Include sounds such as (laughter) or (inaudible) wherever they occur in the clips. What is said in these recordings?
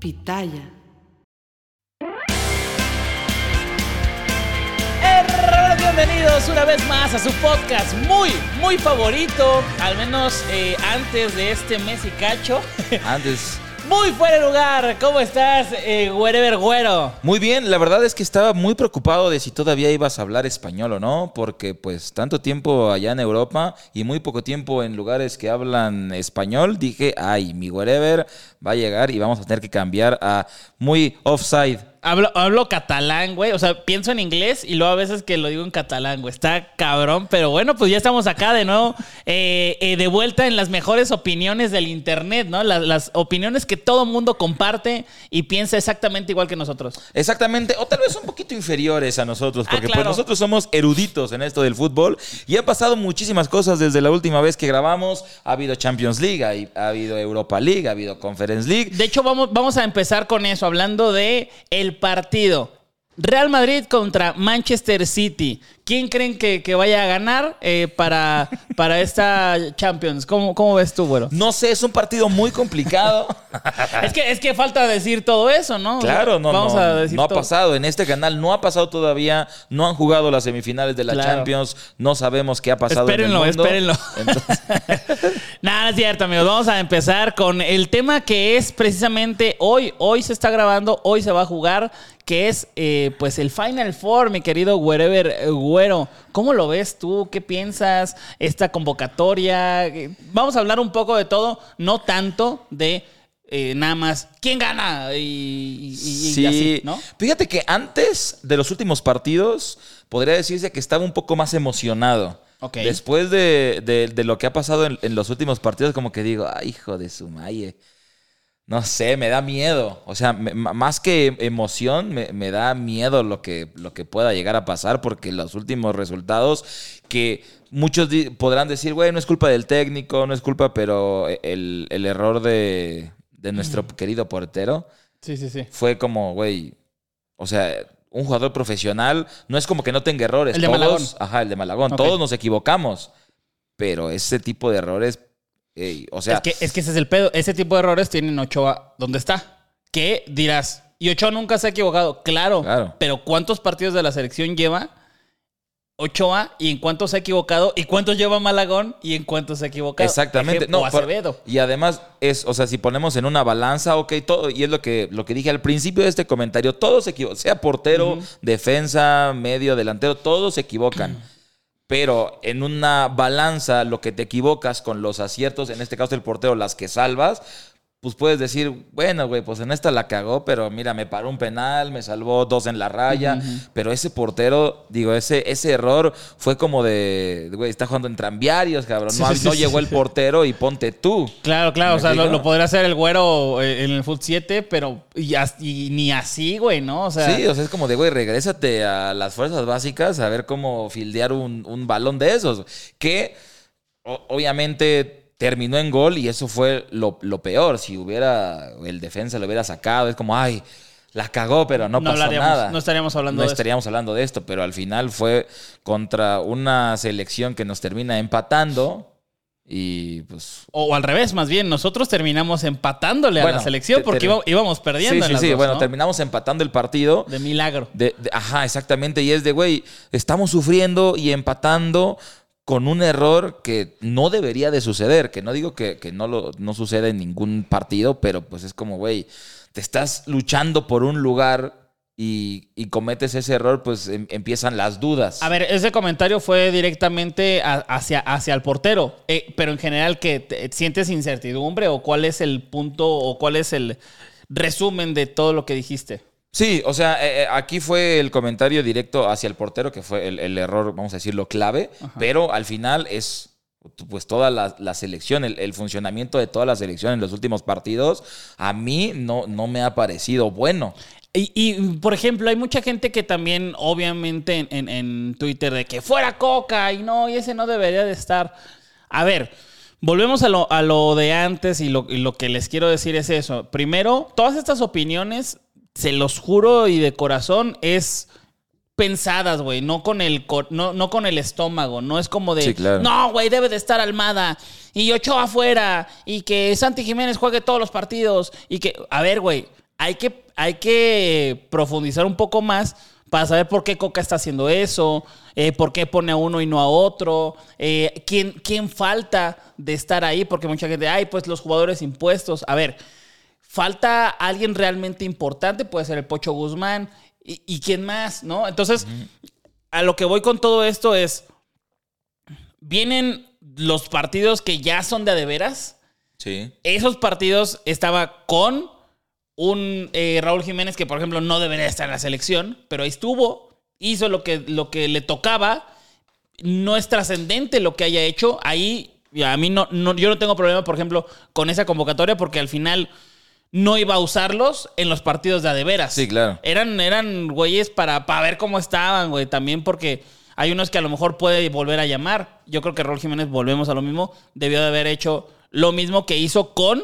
Pitaya. Bienvenidos una vez más a su podcast muy, muy favorito, al menos eh, antes de este mes y cacho. Antes. Muy fuera de lugar, ¿cómo estás, eh, Wherever Güero? Muy bien, la verdad es que estaba muy preocupado de si todavía ibas a hablar español o no, porque pues tanto tiempo allá en Europa y muy poco tiempo en lugares que hablan español, dije, ay, mi wherever va a llegar y vamos a tener que cambiar a muy offside. Hablo, hablo catalán, güey. O sea, pienso en inglés y luego a veces que lo digo en catalán, güey. Está cabrón, pero bueno, pues ya estamos acá de nuevo, eh, eh, de vuelta en las mejores opiniones del Internet, ¿no? Las, las opiniones que todo mundo comparte y piensa exactamente igual que nosotros. Exactamente, o tal vez un poquito inferiores a nosotros, Ah, porque claro. pues nosotros somos eruditos en esto del fútbol y han pasado muchísimas cosas desde la última vez que grabamos. Ha habido Champions League, ha, ha habido Europa League, ha habido Conference League. De hecho, vamos, vamos a empezar con eso, hablando de el partido. Real Madrid contra Manchester City. ¿Quién creen que, que vaya a ganar eh, para, para esta Champions? ¿Cómo, ¿Cómo ves tú, güero? No sé, es un partido muy complicado. (laughs) Es que, es que falta decir todo eso, ¿no? Claro, no, vamos no, a decir no ha todo. pasado. En este canal no ha pasado todavía. No han jugado las semifinales de la Claro. Champions. No sabemos qué ha pasado. Espérenlo, en el mundo. espérenlo. Entonces, (laughs) Nada, no es cierto, amigos. Vamos a empezar con el tema que es precisamente hoy. Hoy se está grabando, hoy se va a jugar, que es eh, pues el Final Four, mi querido Wherever eh, Güero. ¿Cómo lo ves tú? ¿Qué piensas? Esta convocatoria. Eh, Vamos a hablar un poco de todo, no tanto de eh, nada más quién gana y, y- y- y sí. así, ¿no? Fíjate que antes de los últimos partidos, podría decirse que estaba un poco más emocionado. Después de, de- de lo que ha pasado en, en los últimos partidos, como que digo, ay, hijo de su maye. No sé, me da miedo. O sea, me- más que emoción, me, me da miedo lo que, lo que pueda llegar a pasar, porque los últimos resultados que muchos podrán decir, güey, no es culpa del técnico, no es culpa, pero el, el error de, de nuestro querido portero Sí, sí, sí. fue como, güey, o sea, un jugador profesional no es como que no tenga errores. El de Todos- Malagón. Ajá, el de Malagón. Todos nos equivocamos, pero ese tipo de errores, ey, o sea, es, que, es que ese es el pedo. Ese tipo de errores tienen Ochoa donde está. ¿Qué dirás? Y Ochoa nunca se ha equivocado. Claro, Claro. Pero ¿cuántos partidos de la selección lleva Ochoa y en cuántos se ha equivocado? ¿Y cuántos lleva Malagón y en cuántos se ha equivocado? Exactamente. Ejemplo, No, por- Acevedo. y además es, o sea, si ponemos en una balanza, ok, todo, y es lo que, lo que dije al principio de este comentario, todos se equivocan, sea portero, defensa, medio, delantero, todos se equivocan. Pero en una balanza, lo que te equivocas con los aciertos, en este caso el portero, las que salvas, pues puedes decir, bueno, güey, pues en esta la cagó, pero mira, me paró un penal, me salvó dos en la raya. Pero ese portero, digo, ese, ese error fue como de, güey, está jugando en tranviarios, cabrón. No, Sí, sí, no sí, llegó el portero y ponte tú. Claro, claro. O ¿Me sea, lo, podría hacer el güero eh, en el Foot 7, pero y, ni así, güey, ¿no? O sea, sí, o sea, es como de, güey, regrésate a las fuerzas básicas a ver cómo fildear un, un balón de esos. Que o- obviamente terminó en gol y eso fue lo, lo peor. Si hubiera, el defensa lo hubiera sacado, es como, ay, la cagó, pero no, no, pasó nada. no estaríamos hablando no de estaríamos hablando de esto, pero al final fue contra una selección que nos termina empatando y pues... O al revés, más bien, nosotros terminamos empatándole a la selección porque íbamos, íbamos perdiendo Sí, en sí, sí, dos, bueno, ¿no? terminamos empatando el partido. De milagro. De- de- ajá, exactamente. Y es de, güey, estamos sufriendo y empatando con un error que no debería de suceder, que no digo que, que no, lo, no suceda en ningún partido, pero pues es como, güey, te estás luchando por un lugar y, y cometes ese error, pues em- empiezan las dudas. A ver, ese comentario fue directamente hacia, hacia el portero, Eh, pero en general, que ¿Sientes incertidumbre o cuál es el punto o cuál es el resumen de todo lo que dijiste? Sí, o sea, eh, eh, aquí fue el comentario directo hacia el portero, que fue el, el error, vamos a decirlo, clave, pero al final es pues toda la, la selección, el, el funcionamiento de toda la selección en los últimos partidos, a mí no, no me ha parecido bueno. Y, y, por ejemplo, hay mucha gente que también, obviamente, en, en- en Twitter, de que fuera Coca y no, y ese no debería de estar. A ver, volvemos a lo, a lo de antes y lo, y lo que les quiero decir es eso. Primero, todas estas opiniones, se los juro y de corazón, es pensadas, güey, no con el no, no con el estómago, no es como de Sí, claro. no, güey, debe de estar Almada y Ochoa afuera y que Santi Jiménez juegue todos los partidos y que a ver, güey, hay que hay que profundizar un poco más para saber por qué Coca está haciendo eso, eh, por qué pone a uno y no a otro, eh, quién, quién falta de estar ahí, porque mucha gente, ay, pues los jugadores impuestos. A ver, falta alguien realmente importante, puede ser el Pocho Guzmán, y, y quién más, ¿no? Entonces, a lo que voy con todo esto es, vienen los partidos que ya son de a de veras, Sí. esos partidos estaba con un eh, Raúl Jiménez que, por ejemplo, no debería estar en la selección, pero ahí estuvo, hizo lo que, lo que le tocaba. No es trascendente lo que haya hecho. Ahí, a mí no, no- yo no tengo problema, por ejemplo, con esa convocatoria, porque al final no iba a usarlos en los partidos de a de veras. Sí, claro. Eran, eran güeyes para, para ver cómo estaban, güey. También porque hay unos que a lo mejor puede volver a llamar. Yo creo que Raúl Jiménez, volvemos a lo mismo, debió de haber hecho lo mismo que hizo con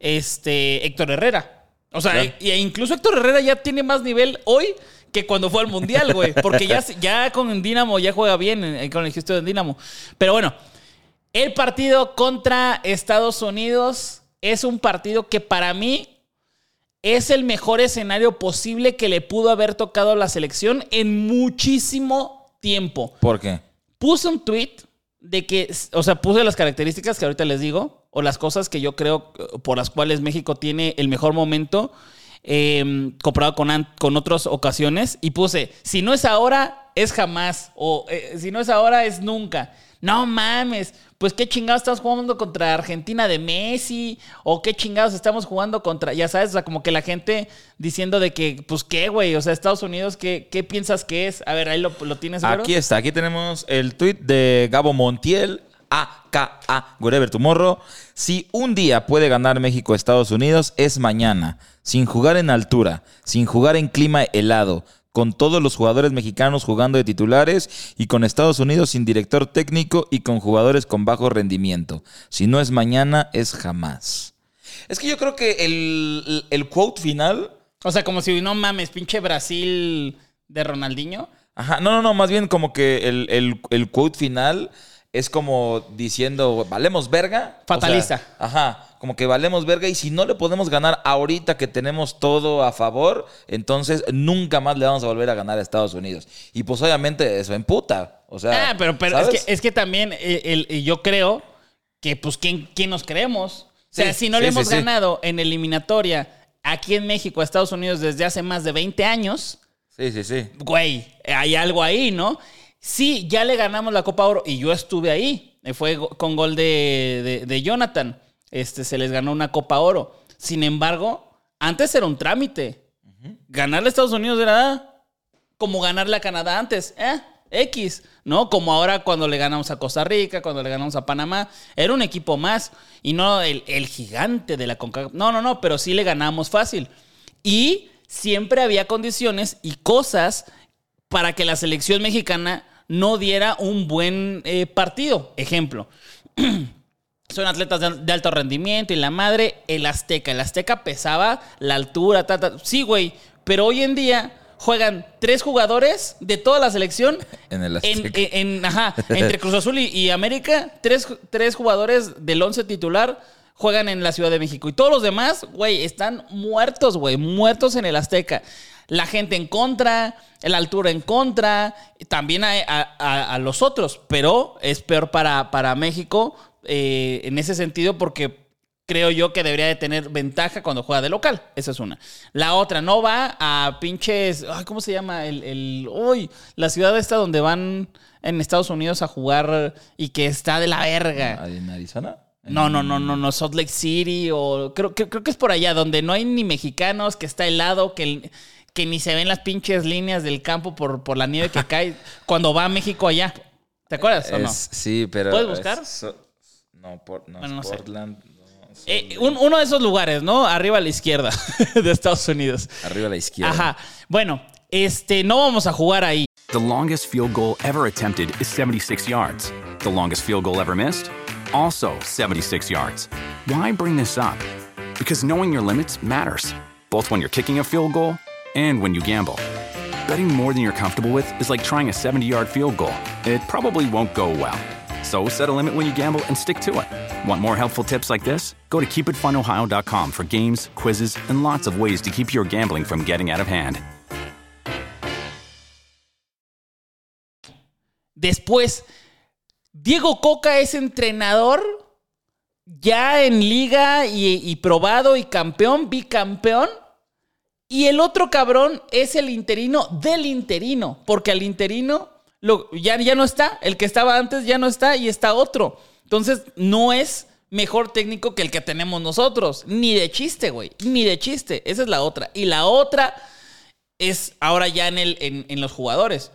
este Héctor Herrera. O sea, Claro. e incluso Héctor Herrera ya tiene más nivel hoy que cuando fue al Mundial, güey. Porque ya, (laughs) ya con Dinamo ya juega bien, eh, con el Houston Dinamo. Pero bueno, el partido contra Estados Unidos es un partido que para mí es el mejor escenario posible que le pudo haber tocado a la selección en muchísimo tiempo. ¿Por qué? Puse un tweet de que, o sea, puse las características que ahorita les digo, o las cosas que yo creo eh, por las cuales México tiene el mejor momento eh, comparado con, con otras ocasiones, y puse, si no es ahora, es jamás, o eh, si no es ahora, es nunca. No mames, pues qué chingados estamos jugando contra Argentina de Messi, o qué chingados estamos jugando contra, ya sabes, o sea, como que la gente diciendo de que, pues qué, güey, o sea, Estados Unidos, ¿qué, qué piensas que es? A ver, ahí lo, lo tienes? Aquí está, aquí tenemos el tweet de Gabo Montiel, AKA, Wherever Tomorrow. Si un día puede ganar México a Estados Unidos, es mañana. Sin jugar en altura, sin jugar en clima helado, con todos los jugadores mexicanos jugando de titulares y con Estados Unidos sin director técnico y con jugadores con bajo rendimiento. Si no es mañana, es jamás. Es que yo creo que el, el quote final O sea, como si no mames, pinche Brasil de Ronaldinho. Ajá, no, no, no, más bien como que el, el, el quote final es como diciendo, valemos verga. O sea, Fatalista. ajá, como que valemos verga y si no le podemos ganar ahorita que tenemos todo a favor, entonces nunca más le vamos a volver a ganar a Estados Unidos. Y pues obviamente eso emputa. O sea, Ah, pero, pero es, que, es que también eh, el- el- yo creo que, pues, ¿quién, quién nos creemos? O sea, Sí, si no sí, le hemos sí. ganado en eliminatoria aquí en México a Estados Unidos desde hace más de 20 años, Sí, sí, sí. güey, hay algo ahí, ¿no? Sí, ya le ganamos la Copa Oro y yo estuve ahí. Eh, Fue con gol de, de- de Jonathan. Este, se les ganó una Copa Oro. Sin embargo, antes era un trámite. Ganarle a Estados Unidos era como ganarle a Canadá antes. Eh, X, ¿no? Como ahora cuando le ganamos a Costa Rica, cuando le ganamos a Panamá. Era un equipo más y no el, el gigante de la CONCACAF. No, no, no, pero sí le ganamos fácil. Y siempre había condiciones y cosas para que la selección mexicana no diera un buen eh, partido. Ejemplo, (clears throat) son atletas de, de alto rendimiento y la madre, el Azteca. El Azteca pesaba la altura, ta, ta. sí, güey, pero hoy en día juegan tres jugadores de toda la selección (laughs) En el en, Azteca. en- en- ajá, entre Cruz Azul y, y América, tres, tres jugadores del once titular juegan en la Ciudad de México. Y todos los demás, güey, están muertos, güey, muertos en el Azteca. La gente en contra, la altura en contra, también a, a- a los otros, pero es peor para, para México eh, en ese sentido porque creo yo que debería de tener ventaja cuando juega de local. Esa es una. La otra, no va a pinches. ay, ¿Cómo se llama? El, el, uy, la ciudad esta donde van en Estados Unidos a jugar y que está de la verga. ¿En Arizona? No, no, no, no, no, Salt Lake City o creo, que- creo que es por allá donde no hay ni mexicanos, que está helado, que, que ni se ven las pinches líneas del campo por, por la nieve que (laughs) cae cuando va a México allá. ¿Te acuerdas o no? Es- Sí, pero. ¿Puedes buscar? es- so- no, por, no, Bueno, no es sé. Portland. no, Eh, un- uno de esos lugares, ¿no? Arriba a la izquierda (laughs) de Estados Unidos. Arriba a la izquierda. Ajá. Bueno, este, no vamos a jugar ahí. The longest field goal ever attempted is 76 yards. The longest field goal ever missed? Also 76 yards. Why bring this up? Because knowing your limits matters, both when you're kicking a field goal and when you gamble. Betting more than you're comfortable with is like trying a 70 yard field goal, it probably won't go well. So set a limit when you gamble and stick to it. Want more helpful tips like this? Go to keepitfunohio.com for games, quizzes, and lots of ways to keep your gambling from getting out of hand. Después, Diego Coca es entrenador ya en liga y, y probado y campeón, bicampeón. Y el otro cabrón es el interino del interino, porque al interino lo- ya, ya no está, el que estaba antes ya no está y está otro. Entonces no es mejor técnico que el que tenemos nosotros, ni de chiste, güey, ni de chiste. Esa es la otra. Y la otra es ahora ya en, el, en, en los jugadores.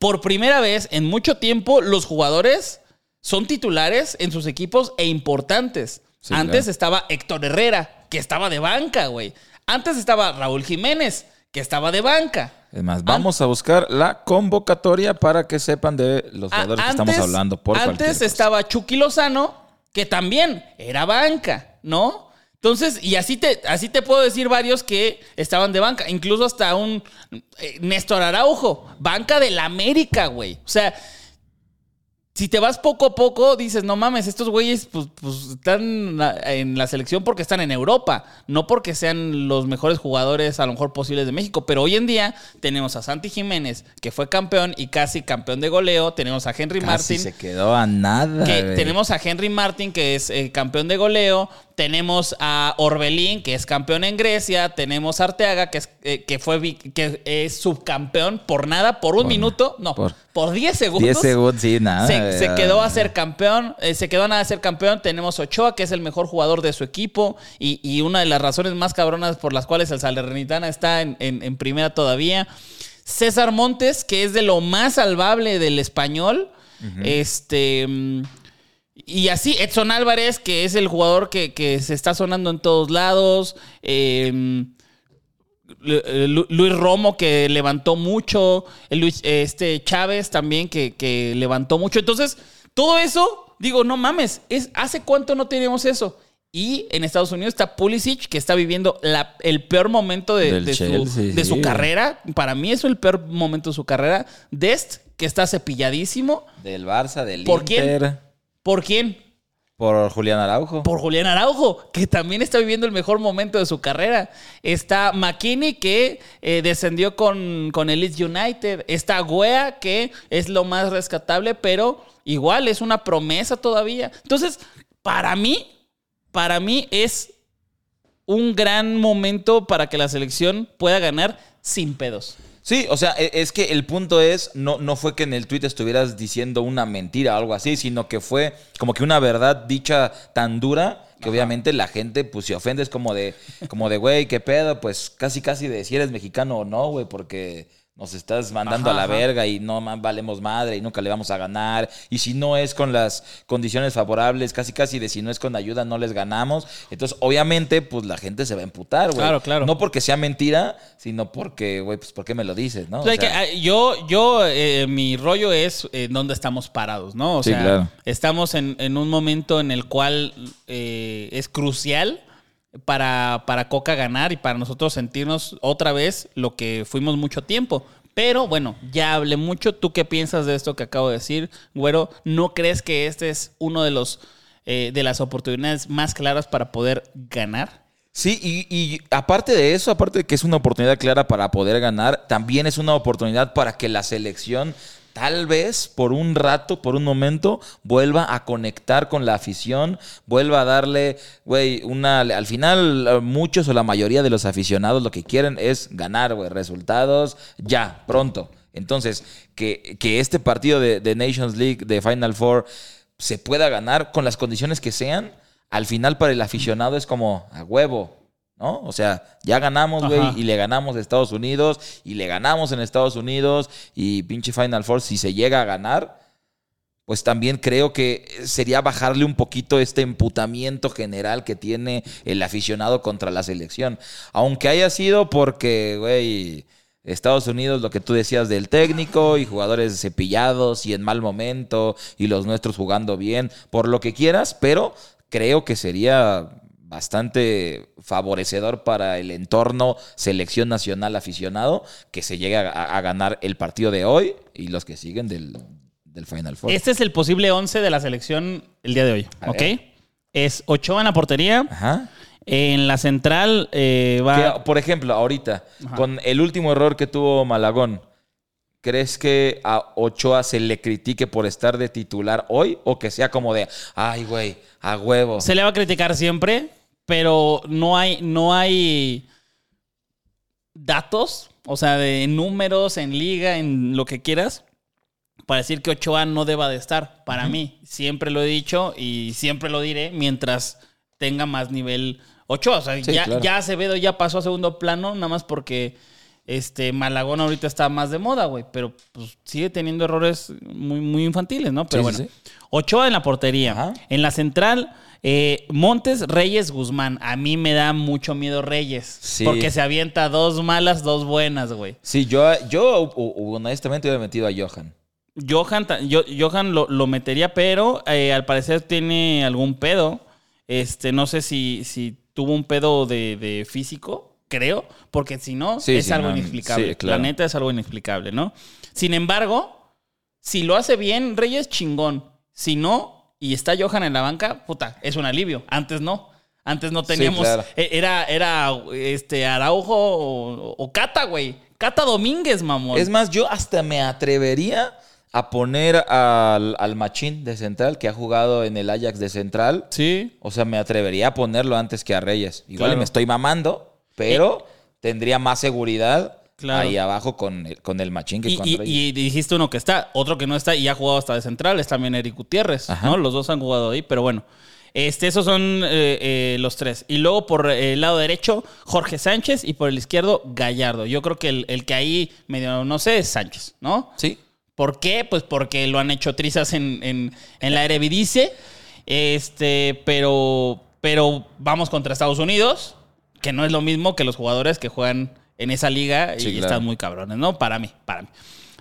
Por primera vez en mucho tiempo, los jugadores son titulares en sus equipos e importantes. Sí, Antes claro. estaba Héctor Herrera, que estaba de banca, güey. Antes estaba Raúl Jiménez, que estaba de banca. Es más, vamos a buscar la convocatoria para que sepan de los A- jugadores que estamos hablando. Por antes estaba Chucky Lozano, que también era banca, ¿no? Entonces, y así te, así te puedo decir varios que estaban de banca, incluso hasta un eh, Néstor Araujo, banca del América, güey. O sea, si te vas poco a poco, dices, no mames, estos güeyes pues, pues, están en la selección porque están en Europa, no porque sean los mejores jugadores a lo mejor posibles de México. Pero hoy en día tenemos a Santi Jiménez, que fue campeón y casi campeón de goleo. Tenemos a Henry Casi Martin. se quedó a nada. Que tenemos a Henry Martin, que es eh, campeón de goleo. Tenemos a Orbelín, que es campeón en Grecia. Tenemos a Arteaga, que, es, eh, que, fue, que es subcampeón por nada, por un Por- minuto. No, por, por 10 segundos. 10 segundos, sí, nada. Se, se eh, quedó a ser campeón, eh, se quedó a nada de ser campeón. Tenemos Ochoa, que es el mejor jugador de su equipo y, y una de las razones más cabronas por las cuales el Salernitana está en, en- en primera todavía. César Montes, que es de lo más salvable del español. Este. Y así, Edson Álvarez, que es el jugador que, que se está sonando en todos lados. Eh, Lu- Lu- Luis Romo que levantó mucho, Luis, este Chávez también que, que levantó mucho. Entonces, todo eso, digo, no mames, es, ¿hace cuánto no teníamos eso? Y en Estados Unidos está Pulisic, que está viviendo la- el peor momento de, su, de su carrera. Para mí es el peor momento de su carrera. Dest, que está cepilladísimo. Del Barça, del ¿Por quién? ¿Por quién? Por Julián Araujo. por Julián Araujo, que también está viviendo el mejor momento de su carrera. Está McKinney, que eh, descendió con, con el Leeds United. Está Guea, que es lo más rescatable, pero igual es una promesa todavía. Entonces, para mí, para mí es un gran momento para que la selección pueda ganar sin pedos. Sí, o sea, e- es que el punto es, no, no fue que en el tweet estuvieras diciendo una mentira o algo así, sino que fue como que una verdad dicha tan dura que obviamente la gente, pues, se ofende, es como de, como de, güey, qué pedo, pues, casi, casi de si eres mexicano o no, güey, porque nos estás mandando Ajá, a la ajá. verga y no valemos madre y nunca le vamos a ganar. Y si no es con las condiciones favorables, casi, casi de si no es con ayuda, no les ganamos. Entonces, obviamente, pues, la gente se va a emputar, güey. Claro, claro. No porque sea mentira, sino porque, güey, pues, ¿por qué me lo dices, no? O sea, O sea, que, ah, yo, yo eh, mi rollo es eh, dónde estamos parados, ¿no? O Sí, sea, claro. estamos en, en un momento en el cual eh, es crucial para, para Coca ganar y para nosotros sentirnos otra vez lo que fuimos mucho tiempo. Pero bueno, ya hablé mucho. ¿Tú qué piensas de esto que acabo de decir, güero? ¿No crees que este es uno de los eh, de las oportunidades más claras para poder ganar? Sí, y, y aparte de eso, aparte de que es una oportunidad clara para poder ganar, también es una oportunidad para que la selección tal vez por un rato, por un momento, vuelva a conectar con la afición, vuelva a darle, güey, una... Al final, muchos o la mayoría de los aficionados lo que quieren es ganar, güey, resultados ya, pronto. Entonces, que, que este partido de, de Nations League, de Final Four, se pueda ganar con las condiciones que sean, al final para el aficionado es como a huevo, ¿no? O sea, ya ganamos, güey, y le ganamos a Estados Unidos, y le ganamos en Estados Unidos, y pinche Final Four, si se llega a ganar, pues también creo que sería bajarle un poquito este emputamiento general que tiene el aficionado contra la selección. Aunque haya sido porque, güey, Estados Unidos, lo que tú decías del técnico y jugadores cepillados y en mal momento y los nuestros jugando bien, por lo que quieras, pero creo que sería bastante favorecedor para el entorno selección nacional aficionado que se llegue a, a ganar el partido de hoy y los que siguen del, del Final Four. Este es el posible 11 de la selección el día de hoy, A ¿ok? ver. Es Ochoa en la portería. Ajá. En la central eh, va... Que, por ejemplo, ahorita, Ajá. con el último error que tuvo Malagón, ¿crees que a Ochoa se le critique por estar de titular hoy? ¿O que sea como de, ay, güey, a huevo? Se le va a criticar siempre, pero no hay, no hay datos, o sea, de números en liga, en lo que quieras, para decir que Ochoa no deba de estar. Para mí, siempre lo he dicho y siempre lo diré mientras tenga más nivel Ochoa. O sea, Sí, ya, claro. ya Acevedo ya pasó a segundo plano, nada más porque este Malagón ahorita está más de moda, güey. Pero pues, sigue teniendo errores muy, muy infantiles, ¿no? Pero Sí, bueno. sí. Ochoa en la portería. Ajá. En la central, eh, Montes, Reyes, Guzmán. A mí me da mucho miedo Reyes. Sí. Porque se avienta dos malas, dos buenas, güey. Sí, yo, yo honestamente hubiera metido a Johan. Johan, yo- Johan lo, lo metería, pero eh, al parecer tiene algún pedo. Este, no sé si, si tuvo un pedo de, de físico, creo, porque si no, Sí, es algo no, inexplicable. sí, claro. La neta es algo inexplicable, ¿no? Sin embargo, si lo hace bien, Reyes chingón. Si no, y está Johan en la banca, puta, es un alivio. Antes no. Antes no teníamos. claro. eh, Era, era este Araujo o, o Cata, güey. Cata Domínguez, mamón. Es más, yo hasta me atrevería a poner al, al Machín de central, que ha jugado en el Ajax de central. Sí. O sea, me atrevería a ponerlo antes que a Reyes. Igual Claro. me estoy mamando, pero tendría más seguridad Claro. ahí abajo con el, con el Machín que Y, y- y dijiste uno que está, otro que no está y ha jugado hasta de central, es también Eric Gutiérrez, Ajá. ¿no? Los dos han jugado ahí, pero bueno. Este, esos son eh, eh, los tres. Y luego por el lado derecho, Jorge Sánchez y por el izquierdo, Gallardo. Yo creo que el, el que ahí medio, no sé, es Sánchez, ¿no? Sí. ¿Por qué? Pues porque lo han hecho trizas en, en, en la Eredivisie. Este, pero, pero vamos contra Estados Unidos, que no es lo mismo que los jugadores que juegan en esa liga Sí, y claro. están muy cabrones, ¿no? Para mí, para mí.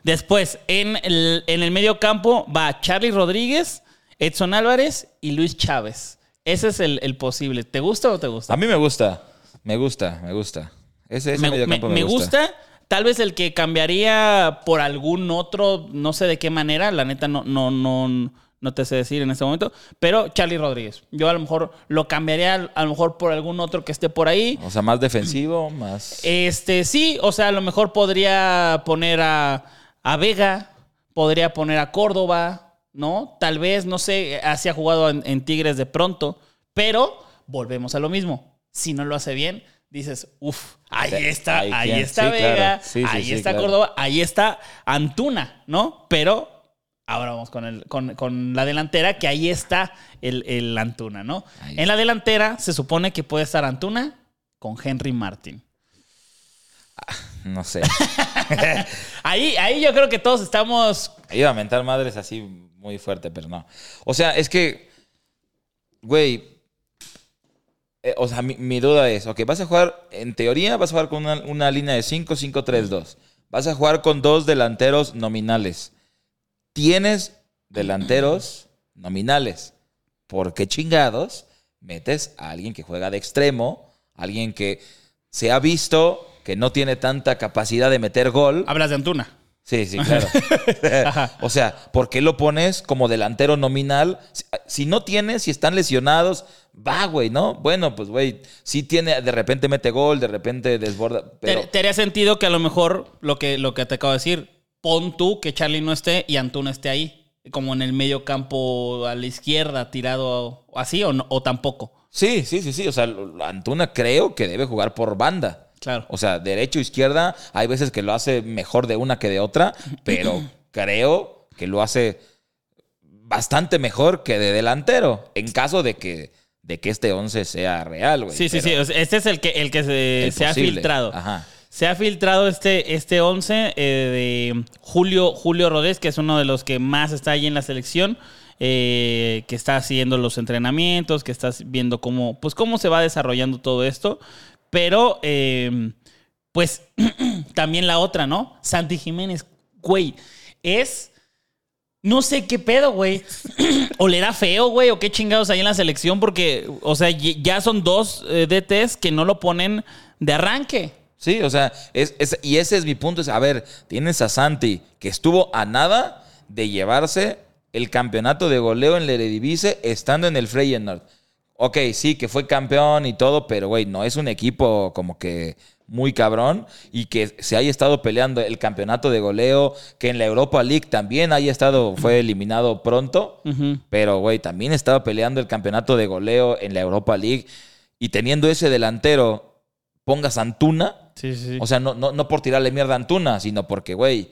Después, en el, en el medio campo va Charlie Rodríguez, Edson Álvarez y Luis Chávez. Ese es el, el posible. ¿Te gusta o te gusta? A mí me gusta. Me gusta, me gusta. Ese, ese me, mediocampo me- me gusta. Tal vez el que cambiaría por algún otro, no sé de qué manera, la neta no, no, no, no te sé decir en este momento, pero Charlie Rodríguez. Yo a lo mejor lo cambiaría a lo mejor por algún otro que esté por ahí. O sea, más defensivo, (clears throat) más... Este, sí, o sea, a lo mejor podría poner a, a Vega, podría poner a Córdoba, ¿no? Tal vez, no sé, así ha jugado en, en Tigres de pronto, pero volvemos a lo mismo. Si no lo hace bien, dices, uff, ahí está, ahí está sí, Vega, claro. Sí, sí, ahí está claro. Córdoba, ahí está Antuna, ¿no? Pero ahora vamos con, el, con, con la delantera, que ahí está el, el Antuna, ¿no? Ahí en la delantera se supone que puede estar Antuna con Henry Martin. No sé. (laughs) Ahí, ahí yo creo que todos estamos. Iba a mentar madres así muy fuerte, pero no. O sea, es que, güey, eh, o sea, mi, mi duda es, ok, vas a jugar, en teoría vas a jugar con una, una línea de 5-5-3-2. Vas a jugar con dos delanteros nominales. Tienes delanteros nominales. ¿Por qué chingados metes a alguien que juega de extremo? Alguien que se ha visto que no tiene tanta capacidad de meter gol. Hablas de Antuna. Sí, sí, claro. (laughs) (laughs) o sea, ¿por qué lo pones como delantero nominal? Si, si no tienes, si están lesionados, va, güey, ¿no? Bueno, pues, güey, sí tiene, de repente mete gol, de repente desborda. Pero... Te, te haría sentido que a lo mejor lo que, lo que te acabo de decir, pon tú que Charlie no esté y Antuna esté ahí, como en el medio campo a la izquierda, tirado así o, no, o tampoco. Sí, sí, sí, sí. O sea, Antuna creo que debe jugar por banda. Claro. O sea, derecho, izquierda, hay veces que lo hace mejor de una que de otra, pero (clears throat) creo que lo hace bastante mejor que de delantero, en caso de que, de que este 11 sea real, güey. Sí, sí, sí. Este es el que, el que se, el se ha filtrado. Ajá. Se ha filtrado este, este 11 eh, de Julio, Julio Rodés, que es uno de los que más está ahí en la selección, eh, que está siguiendo los entrenamientos, que está viendo cómo, pues, cómo se va desarrollando todo esto. Pero, eh, pues, (clears throat) también la otra, ¿no? Santi Jiménez, güey, es... No sé qué pedo, güey. (clears throat) o le da feo, güey, o qué chingados hay en la selección, porque, o sea, ya son dos eh, DTs que no lo ponen de arranque. Sí, o sea, es, es- y ese es mi punto. Es, a ver, tienes a Santi, que estuvo a nada de llevarse el campeonato de goleo en la Eredivisie estando en el Feyenoord. Ok, sí, que fue campeón y todo, pero, güey, no es un equipo como que muy cabrón y que se haya estado peleando el campeonato de goleo, que en la Europa League también haya estado, fue eliminado pronto, pero, güey, también estaba peleando el campeonato de goleo en la Europa League y teniendo ese delantero, pongas Antuna, Sí, sí, sí. o sea, no, no, no por tirarle mierda a Antuna, sino porque, güey,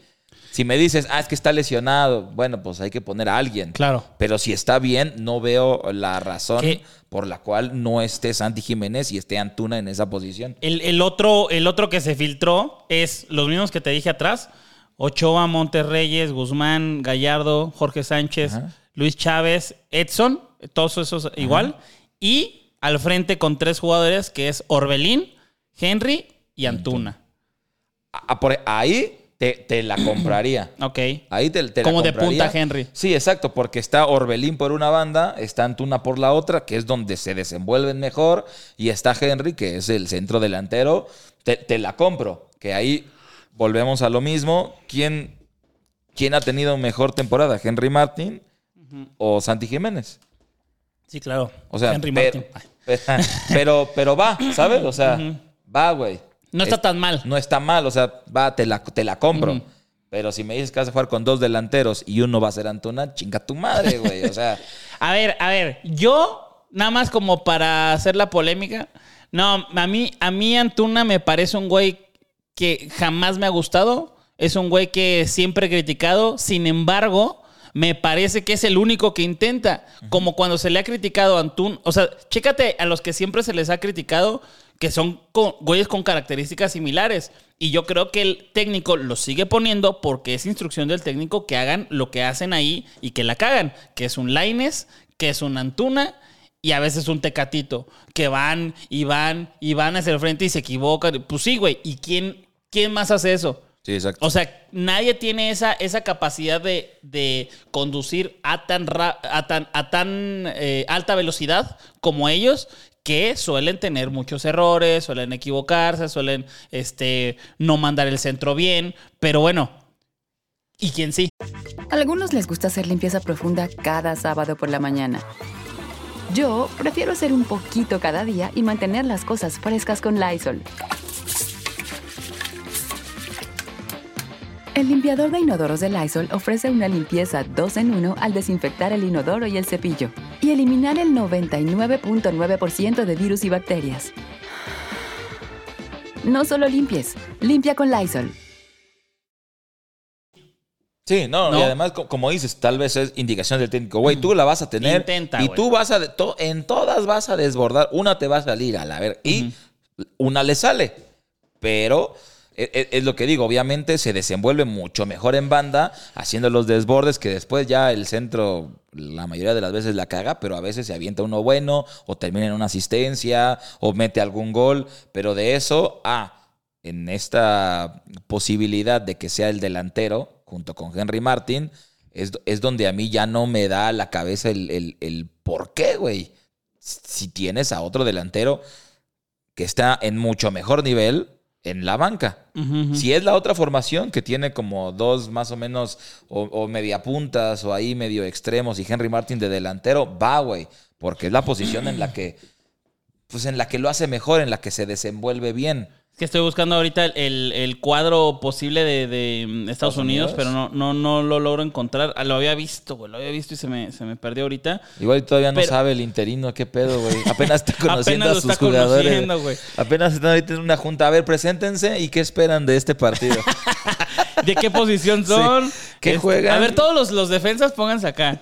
si me dices, ah, es que está lesionado, bueno, pues hay que poner a alguien. Claro. Pero si está bien, no veo la razón ¿Qué? por la cual no esté Santi Jiménez y esté Antuna en esa posición. El, el otro, el otro que se filtró es los mismos que te dije atrás. Ochoa, Monterreyes, Guzmán, Gallardo, Jorge Sánchez, Ajá. Luis Chávez, Edson, todos esos igual. Y al frente con tres jugadores que es Orbelín, Henry y Antuna. A- a por- ahí te, te la (clears throat) compraría. Ok. Ahí te, te la Como de punta Henry. Sí, exacto, porque está Orbelín por una banda, está Antuna por la otra, que es donde se desenvuelven mejor, y está Henry, que es el centro delantero. Te, te la compro, que ahí volvemos a lo mismo. ¿Quién, quién ha tenido mejor temporada? ¿Henry Martin o Santi Jiménez? Sí, claro. O sea, Henry pero, Martin. (laughs) pero, pero va, ¿sabes? O sea, va, güey. No está Es- tan mal. no está mal, o sea, va, te la, te la compro. Pero si me dices que vas a jugar con dos delanteros y uno va a ser Antuna, chinga tu madre, güey. O sea, (laughs) A ver, a ver, yo, nada más como para hacer la polémica, no, a mí, a mí Antuna me parece un güey que jamás me ha gustado, es un güey que siempre he criticado, sin embargo, me parece que es el único que intenta, como cuando se le ha criticado a Antuna, o sea, chécate a los que siempre se les ha criticado, que son con- güeyes con características similares. Y yo creo que el técnico los sigue poniendo porque es instrucción del técnico que hagan lo que hacen ahí y que la cagan, que es un Laines, que es un Antuna y a veces un Tecatito, que van y van y van hacia el frente y se equivocan. Pues sí, güey. ¿Y quién, quién más hace eso? sí, exacto. O sea, nadie tiene esa, esa capacidad de, de conducir a tan, ra- a tan, a tan eh, alta velocidad como ellos, que suelen tener muchos errores, suelen equivocarse, suelen este, no mandar el centro bien. Pero bueno, ¿y quién sí? A algunos les gusta hacer limpieza profunda cada sábado por la mañana. Yo prefiero hacer un poquito cada día y mantener las cosas frescas con Lysol. El limpiador de inodoros de Lysol ofrece una limpieza 2 en 1 al desinfectar el inodoro y el cepillo y eliminar el 99.9% de virus y bacterias. No solo limpies, limpia con Lysol. Sí, no, No. y además, co- como dices, tal vez es indicación del técnico. Güey, tú la vas a tener Intenta, y tú vas a, to- en todas vas a desbordar. Una te va a salir a la ver y una le sale. Pero es, lo que digo, obviamente se desenvuelve mucho mejor en banda, haciendo los desbordes que después ya el centro la mayoría de las veces la caga, pero a veces se avienta uno bueno o termina en una asistencia o mete algún gol. Pero de eso a en esta posibilidad de que sea el delantero junto con Henry Martin, es, es donde a mí ya no me da la cabeza el, el- el por qué, güey. Si tienes a otro delantero que está en mucho mejor nivel, en la banca. Si es la otra formación que tiene como dos más o menos o, o media puntas o ahí medio extremos y Henry Martin de delantero, va, güey, porque es la posición en la que pues en la que lo hace mejor, en la que se desenvuelve bien. Es que estoy buscando ahorita el, el cuadro posible de, de mm, Estados, ¿Estados Unidos, Unidos? pero no, no, no lo logro encontrar. Ah, Lo había visto, güey, lo había visto y se me, se me perdió ahorita. Igual todavía no sabe el interino, qué pedo, güey. Apenas está (laughs) conociendo Apenas a sus está jugadores. güey. Apenas están ahorita en una junta. A ver, preséntense y qué esperan de este partido. (laughs) ¿De qué posición (laughs) son? ¿Qué Este, juegan? A ver, todos los, los defensas pónganse acá.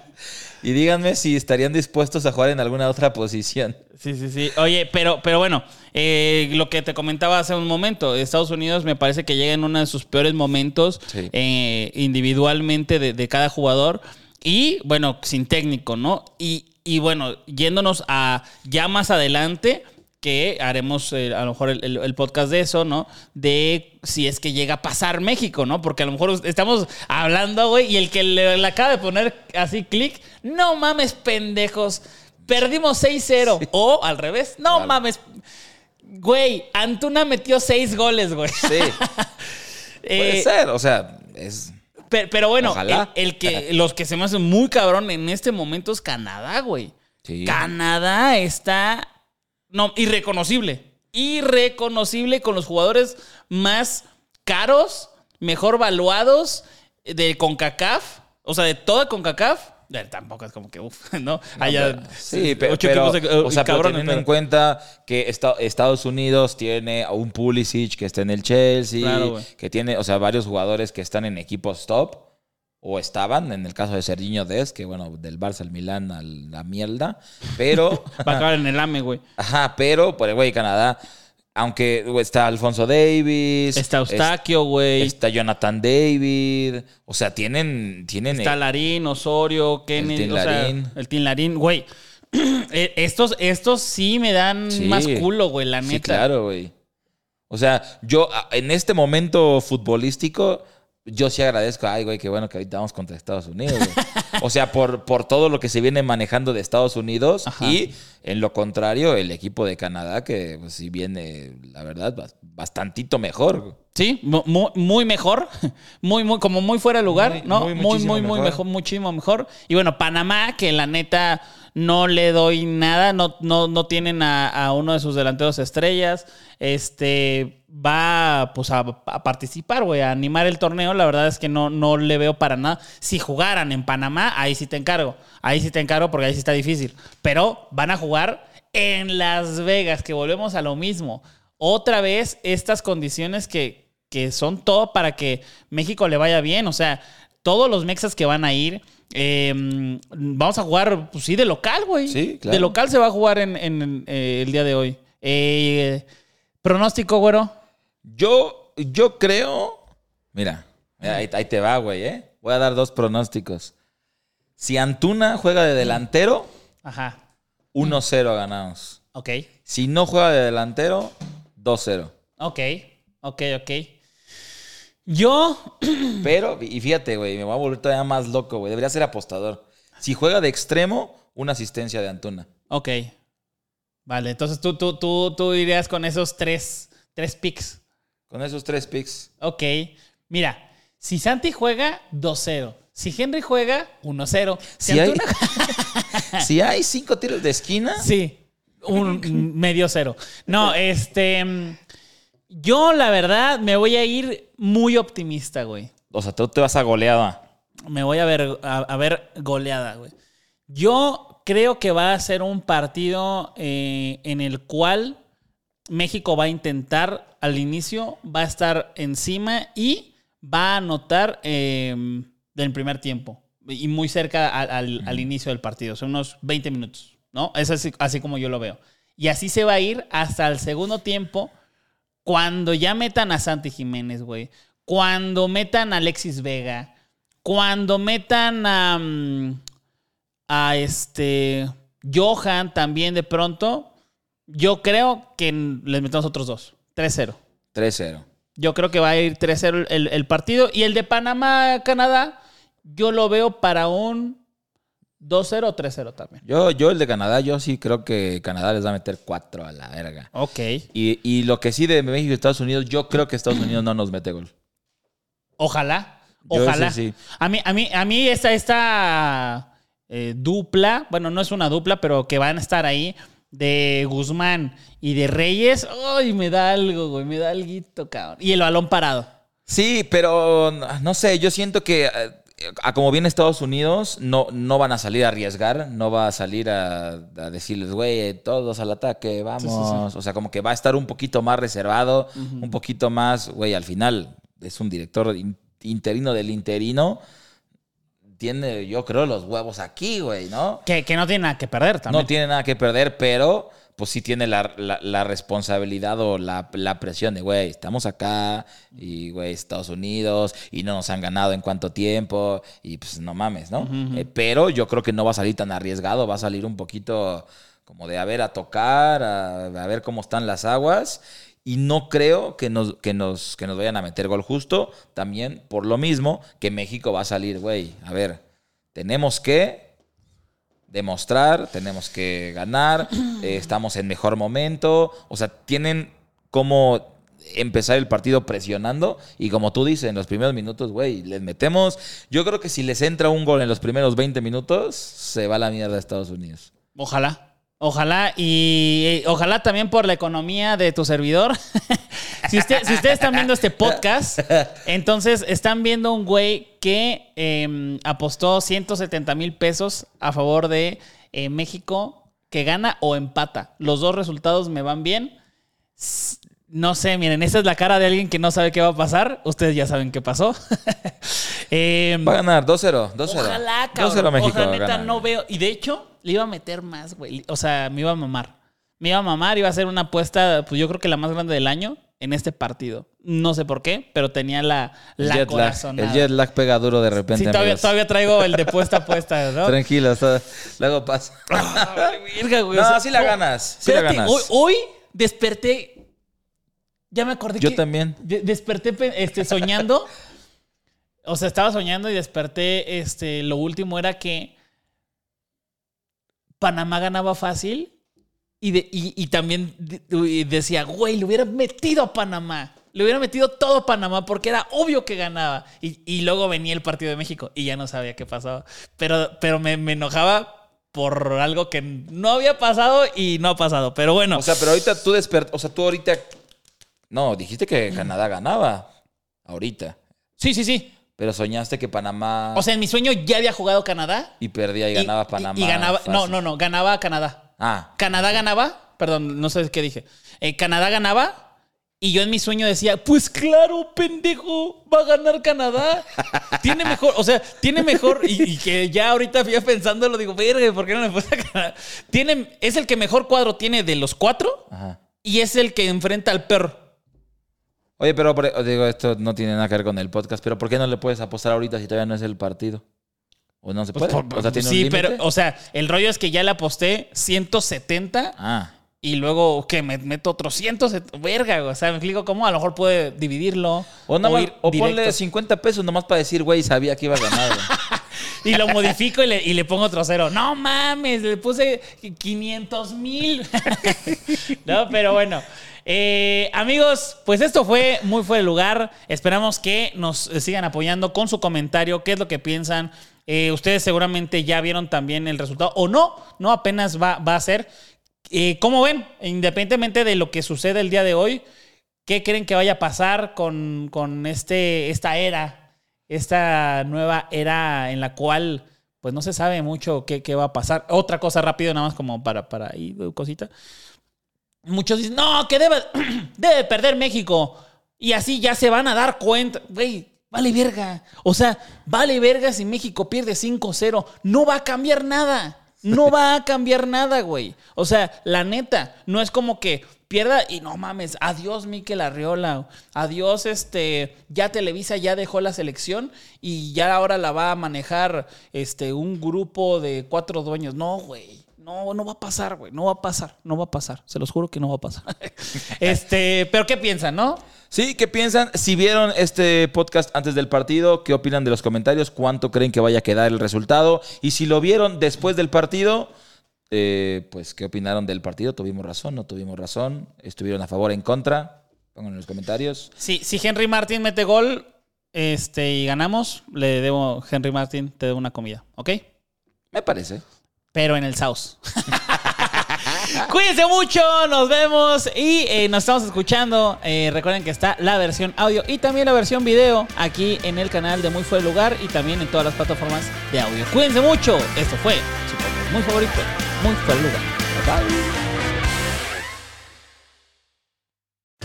Y díganme si estarían dispuestos a jugar en alguna otra posición. Sí, sí, sí. Oye, pero, pero bueno, eh, lo que te comentaba hace un momento, Estados Unidos me parece que llega en uno de sus peores momentos Sí. eh, individualmente de, de cada jugador y bueno, sin técnico, ¿no? Y, y bueno, yéndonos a ya más adelante, que haremos eh, a lo mejor el, el- el podcast de eso, ¿no? De si es que llega a pasar México, ¿no? Porque a lo mejor estamos hablando, güey, y el que le, le acaba de poner así clic, no mames, pendejos, perdimos 6-0. O al revés, no Claro. mames. Güey, Antuna metió 6 goles, güey. Sí, (laughs) puede Eh, ser. O sea, es. Pero, pero bueno, Ojalá. el, el que, (laughs) los que se me hacen muy cabrón en este momento es Canadá, güey. Sí. Canadá está. No, irreconocible. Irreconocible con los jugadores más caros, mejor valuados de CONCACAF. O sea, de toda CONCACAF. Eh, Tampoco es como que, uff, (laughs) ¿no? Haya Sí, pero, de- o sea, cabrones, teniendo pero- en cuenta que esta- Estados Unidos tiene a un Pulisic que está en el Chelsea, Claro, que tiene, o sea, varios jugadores que están en equipos top o estaban, en el caso de Serginho Des, que bueno, del Barça al Milán a la mierda, pero (laughs) Va a acabar en el AME, güey. ajá, pero por el güey Canadá, aunque güey, está Alfonso Davis, Está Eustaquio, güey. está Jonathan David, o sea, tienen tienen Está eh, Larín, Osorio, Kennedy. Tin o sea, Larín. el Tin Larín, güey. (clears throat) Eh, estos, estos sí me dan Sí. más culo, güey, la neta. Sí, claro, güey. O sea, yo en este momento futbolístico, yo sí agradezco, ay, güey, qué bueno que ahorita vamos contra Estados Unidos. güey. O sea, por, por todo lo que se viene manejando de Estados Unidos Ajá. y en lo contrario, el equipo de Canadá, que pues, sí viene, la verdad, bas- bastantito mejor. Sí, mu- mu- muy, mejor. (laughs) Muy, muy, como muy fuera de lugar, Muy, ¿no? muy, Muy, muy, muy, mejor. mejor, muchísimo mejor. Y bueno, Panamá, que la neta no le doy nada, no, no, no tienen a, uno de sus delanteros estrellas. Este va pues a, a participar, güey, a animar el torneo. La verdad es que no, no le veo para nada. Si jugaran en Panamá, ahí sí te encargo. Ahí sí te encargo porque ahí sí está difícil. Pero van a jugar en Las Vegas, que volvemos a lo mismo. Otra vez estas condiciones que, que son todo para que México le vaya bien. O sea, todos los mexas que van a ir, eh, vamos a jugar, pues sí, de local, güey. Sí, claro. De local se va a jugar en, en, eh, el día de hoy. Eh, pronóstico, güero. Yo, yo creo. Mira, mira, ahí, ahí te va, güey, ¿eh? Voy a dar dos pronósticos. Si Antuna juega de delantero, Ajá. 1-0 ganamos. Ok. Si no juega de delantero, 2-0. Ok. Ok, ok. Yo. (clears throat) Pero, y fíjate, güey, me voy a volver todavía más loco, güey. Debería ser apostador. Si juega de extremo, una asistencia de Antuna. Ok. Vale, entonces tú, tú, tú, tú irías con esos tres, tres picks. Con esos tres picks. Ok. Mira, si Santi juega, 2-0. Si Henry juega, 1-0. Si, Si hay- (laughs) si hay cinco tiros de esquina, Sí, un medio cero. No, este. Yo, la verdad, me voy a ir muy optimista, güey. o sea, tú te vas a goleada. Me voy a ver, a, a ver goleada, güey. Yo creo que va a ser un partido eh, en el cual México va a intentar al inicio, va a estar encima y va a anotar eh, del primer tiempo. Y muy cerca al, al- al inicio del partido. Son unos 20 minutos, ¿no? Es así, así como yo lo veo. Y así se va a ir hasta el segundo tiempo cuando ya metan a Santi Jiménez, güey. Cuando metan a Alexis Vega. Cuando metan a, mm, a este Johan también de pronto. Yo creo que les metemos otros dos. 3-0. 3-0. Yo creo que va a ir 3-0 el, el partido. Y el de Panamá-Canadá, yo lo veo para un 2-0 o 3-0 también. Yo, yo el de Canadá, yo sí creo que Canadá les va a meter cuatro a la verga. Ok. Y, y lo que sí de México y Estados Unidos, yo creo que Estados Unidos no nos mete gol. Ojalá. Ojalá. sí. A mí, a mí, a mí esta, esta eh, dupla, bueno, no es una dupla, pero que van a estar ahí, de Guzmán y de Reyes, ay, me da algo, güey, me da algo, cabrón. Y el balón parado. Sí, pero no sé, yo siento que eh, a como viene Estados Unidos, no, no van a salir a arriesgar, no va a salir a, a decirles, güey, todos al ataque, vamos. O sea, como que va a estar un poquito más reservado, un poquito más, güey, al final es un director in- interino del interino. Tiene, yo creo, los huevos aquí, güey, ¿no? Que, que no tiene nada que perder también. No tiene nada que perder, pero pues sí tiene la, la- la responsabilidad o la, la presión de, güey, estamos acá y, güey, Estados Unidos y no nos han ganado en cuánto tiempo y pues no mames, ¿no? Eh, pero yo creo que no va a salir tan arriesgado, va a salir un poquito como de a ver, a tocar, a, a ver cómo están las aguas. Y no creo que nos, que, nos, que nos vayan a meter gol justo. También por lo mismo que México va a salir, güey. A ver, tenemos que demostrar, tenemos que ganar, (clears throat) eh, estamos en mejor momento, o sea, tienen como empezar el partido presionando y como tú dices, en los primeros minutos, güey, les metemos, yo creo que si les entra un gol en los primeros 20 minutos, se va la mierda a Estados Unidos. Ojalá. Ojalá y eh, ojalá también por la economía de tu servidor. (laughs) si, usted- si ustedes están viendo este podcast, (laughs) entonces están viendo un güey que eh, apostó 170 mil pesos a favor de eh, México que gana o empata. Los dos resultados me van bien. No sé, miren, esta es la cara de alguien que no sabe qué va a pasar. Ustedes ya saben qué pasó. (laughs) Em, Va a ganar 2-0, 2-0. Ojalá, 2-0 cabrón. México. Ojalá, neta, no veo. Y de hecho, le iba a meter más, güey. O sea, me iba a mamar. Me iba a mamar, iba a ser una apuesta, pues yo creo que la más grande del año en este partido. No sé por qué, pero tenía la, la jet, lag, el jet lag pega duro de repente. Sí, todavía, traigo el de puesta a puesta, (laughs) ¿no? Tranquilo, luego pasa. (laughs) Güey. No, O sea, sí la ganas, sí la ganas. Hoy, hoy desperté. Ya me acordé Yo que- también. de- desperté pe- este, soñando. o sea, estaba soñando y desperté. Este, lo último era que Panamá ganaba fácil. Y, de- y- y también decía, güey, le hubiera metido a Panamá. Le hubiera metido todo a Panamá porque era obvio que ganaba. Y, y luego venía el partido de México y ya no sabía qué pasaba. Pero, pero me, me enojaba por algo que no había pasado y no ha pasado. Pero bueno. O sea, pero ahorita tú despertas, o sea, tú ahorita... No, dijiste que Canadá ganaba. Ahorita. sí, sí, sí. Pero soñaste que Panamá... O sea, en mi sueño ya había jugado Canadá. y perdía y ganaba Panamá. Y, ganaba. No, fácil. no, no. Ganaba a Canadá. Ah, Canadá ganaba. Perdón, no sé qué dije. Eh, Canadá ganaba. Y yo en mi sueño decía, pues claro, pendejo, va a ganar Canadá. (laughs) Tiene mejor, o sea, tiene mejor, y, y que ya ahorita fui pensándolo, digo, verga, ¿por qué no le puse a Canadá? Tiene, es el que mejor cuadro tiene de los cuatro ajá. y es el que enfrenta al perro. Oye, pero digo, esto no tiene nada que ver con el podcast, pero ¿por qué no le puedes apostar ahorita si todavía no es el partido? ¿O no se puede? Pues, por- o sea, ¿tiene un sí, pero, o sea, el rollo es que ya le aposté 170 Ah, y luego que me meto otros 170. Verga, o sea, me explico cómo a lo mejor puede dividirlo. o, nada más- o ponle directo. 50 pesos nomás para decir, güey, sabía que iba a ganar. (laughs) Y lo modifico y le, y le pongo otro cero. No mames, le puse 500 mil. (laughs) no, pero bueno. Eh, amigos, pues esto fue muy fuera de lugar. Esperamos que nos sigan apoyando con su comentario. ¿Qué es lo que piensan? Eh, ustedes seguramente ya vieron también el resultado. O no, no apenas va, va a ser. Eh, ¿Cómo ven? Independientemente de lo que sucede el día de hoy, ¿qué creen que vaya a pasar con, con este, esta era? Esta nueva era en la cual pues no se sabe mucho qué, qué va a pasar. Otra cosa rápido, nada más como para, para ahí, cosita. Muchos dicen, no, que debe, (clears throat) debe perder México. Y así ya se van a dar cuenta. Güey, vale verga. O sea, vale verga si México pierde 5-0. No va a cambiar nada. No va a cambiar nada, güey. O sea, la neta, no es como que pierda y no mames, adiós Miquel Arriola, adiós este, ya Televisa ya dejó la selección y ya ahora la va a manejar este un grupo de cuatro dueños. No, güey. No No, va a pasar, güey. No va a pasar. No va a pasar. Se los juro que no va a pasar. (laughs) este, pero ¿qué piensan, no? Sí, ¿qué piensan? Si vieron este podcast antes del partido, ¿qué opinan de los comentarios? ¿Cuánto creen que vaya a quedar el resultado? Y si lo vieron después del partido, eh, pues, ¿qué opinaron del partido? ¿Tuvimos razón? ¿No tuvimos razón? ¿Estuvieron a favor o en contra? Pongan en los comentarios. Sí, si Henry Martin mete gol este, y ganamos, le debo, Henry Martin, te debo una comida, ¿ok? Me parece. Pero en el South. (laughs) (laughs) Cuídense mucho, nos vemos y eh, nos estamos escuchando. Eh, recuerden que está la versión audio y también la versión video aquí en el canal de Muy Fuera de Lugar y también en todas las plataformas de audio. Cuídense mucho. Esto fue su muy favorito, Muy Fuera de Lugar.